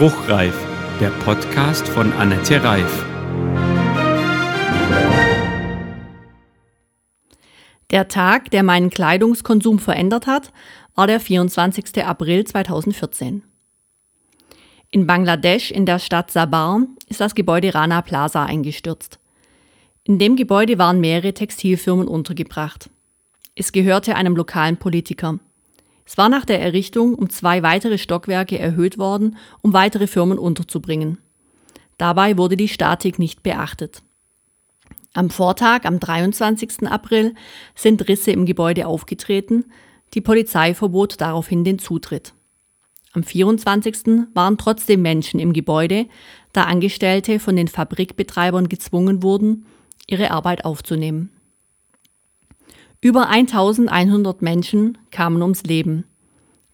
Spruchreif, der Podcast von Annette Reif. Der Tag, der meinen Kleidungskonsum verändert hat, war der 24. April 2014. In Bangladesch in der Stadt Sabar ist das Gebäude Rana Plaza eingestürzt. In dem Gebäude waren mehrere Textilfirmen untergebracht. Es gehörte einem lokalen Politiker. Es war nach der Errichtung um zwei weitere Stockwerke erhöht worden, um weitere Firmen unterzubringen. Dabei wurde die Statik nicht beachtet. Am Vortag, am 23. April, sind Risse im Gebäude aufgetreten. Die Polizei verbot daraufhin den Zutritt. Am 24. waren trotzdem Menschen im Gebäude, da Angestellte von den Fabrikbetreibern gezwungen wurden, ihre Arbeit aufzunehmen. Über 1100 Menschen kamen ums Leben.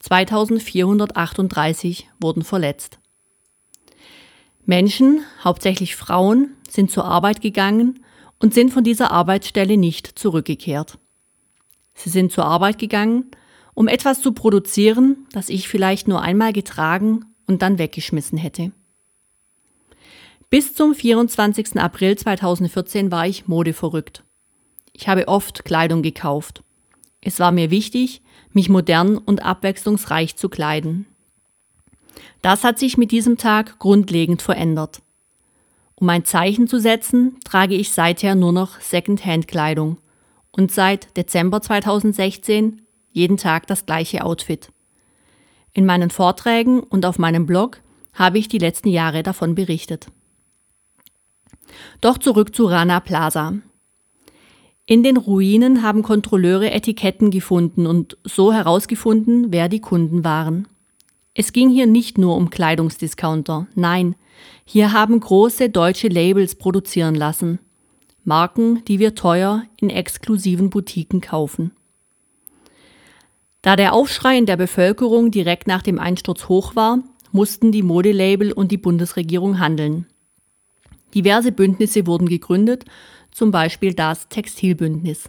2438 wurden verletzt. Menschen, hauptsächlich Frauen, sind zur Arbeit gegangen und sind von dieser Arbeitsstelle nicht zurückgekehrt. Sie sind zur Arbeit gegangen, um etwas zu produzieren, das ich vielleicht nur einmal getragen und dann weggeschmissen hätte. Bis zum 24. April 2014 war ich modeverrückt. Ich habe oft Kleidung gekauft. Es war mir wichtig, mich modern und abwechslungsreich zu kleiden. Das hat sich mit diesem Tag grundlegend verändert. Um ein Zeichen zu setzen, trage ich seither nur noch Second-Hand-Kleidung und seit Dezember 2016 jeden Tag das gleiche Outfit. In meinen Vorträgen und auf meinem Blog habe ich die letzten Jahre davon berichtet. Doch zurück zu Rana Plaza. In den Ruinen haben Kontrolleure Etiketten gefunden und so herausgefunden, wer die Kunden waren. Es ging hier nicht nur um Kleidungsdiscounter, nein, hier haben große deutsche Labels produzieren lassen. Marken, die wir teuer in exklusiven Boutiquen kaufen. Da der Aufschrei in der Bevölkerung direkt nach dem Einsturz hoch war, mussten die Modelabel und die Bundesregierung handeln. Diverse Bündnisse wurden gegründet, zum Beispiel das Textilbündnis.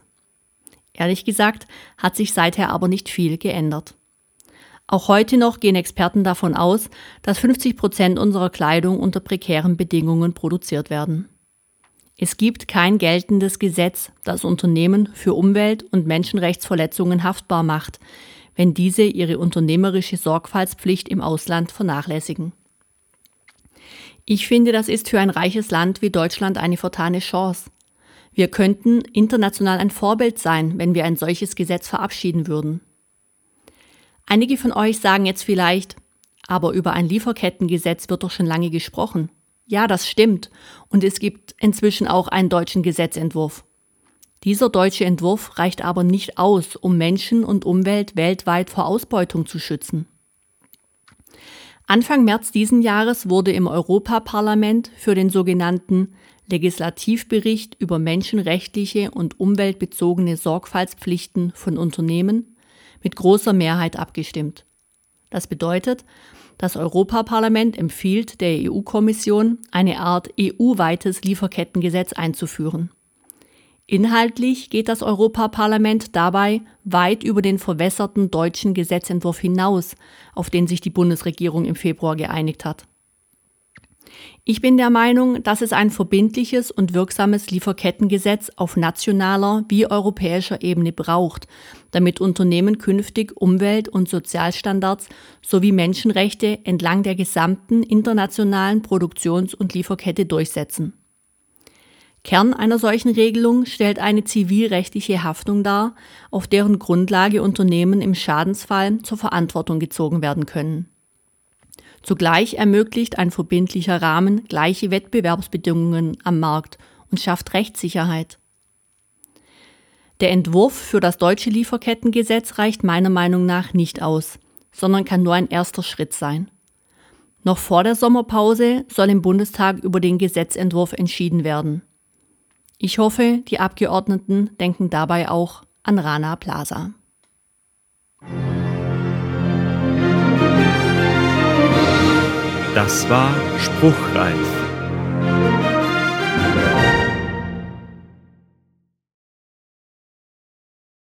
Ehrlich gesagt hat sich seither aber nicht viel geändert. Auch heute noch gehen Experten davon aus, dass 50 Prozent unserer Kleidung unter prekären Bedingungen produziert werden. Es gibt kein geltendes Gesetz, das Unternehmen für Umwelt- und Menschenrechtsverletzungen haftbar macht, wenn diese ihre unternehmerische Sorgfaltspflicht im Ausland vernachlässigen. Ich finde, das ist für ein reiches Land wie Deutschland eine vertane Chance. Wir könnten international ein Vorbild sein, wenn wir ein solches Gesetz verabschieden würden. Einige von euch sagen jetzt vielleicht, aber über ein Lieferkettengesetz wird doch schon lange gesprochen. Ja, das stimmt. Und es gibt inzwischen auch einen deutschen Gesetzentwurf. Dieser deutsche Entwurf reicht aber nicht aus, um Menschen und Umwelt weltweit vor Ausbeutung zu schützen. Anfang März diesen Jahres wurde im Europaparlament für den sogenannten Legislativbericht über menschenrechtliche und umweltbezogene Sorgfaltspflichten von Unternehmen mit großer Mehrheit abgestimmt. Das bedeutet, das Europaparlament empfiehlt der EU-Kommission, eine Art EU-weites Lieferkettengesetz einzuführen. Inhaltlich geht das Europaparlament dabei weit über den verwässerten deutschen Gesetzentwurf hinaus, auf den sich die Bundesregierung im Februar geeinigt hat. Ich bin der Meinung, dass es ein verbindliches und wirksames Lieferkettengesetz auf nationaler wie europäischer Ebene braucht, damit Unternehmen künftig Umwelt- und Sozialstandards sowie Menschenrechte entlang der gesamten internationalen Produktions- und Lieferkette durchsetzen. Kern einer solchen Regelung stellt eine zivilrechtliche Haftung dar, auf deren Grundlage Unternehmen im Schadensfall zur Verantwortung gezogen werden können. Zugleich ermöglicht ein verbindlicher Rahmen gleiche Wettbewerbsbedingungen am Markt und schafft Rechtssicherheit. Der Entwurf für das deutsche Lieferkettengesetz reicht meiner Meinung nach nicht aus, sondern kann nur ein erster Schritt sein. Noch vor der Sommerpause soll im Bundestag über den Gesetzentwurf entschieden werden. Ich hoffe, die Abgeordneten denken dabei auch an Rana Plaza. Das war Spruchreif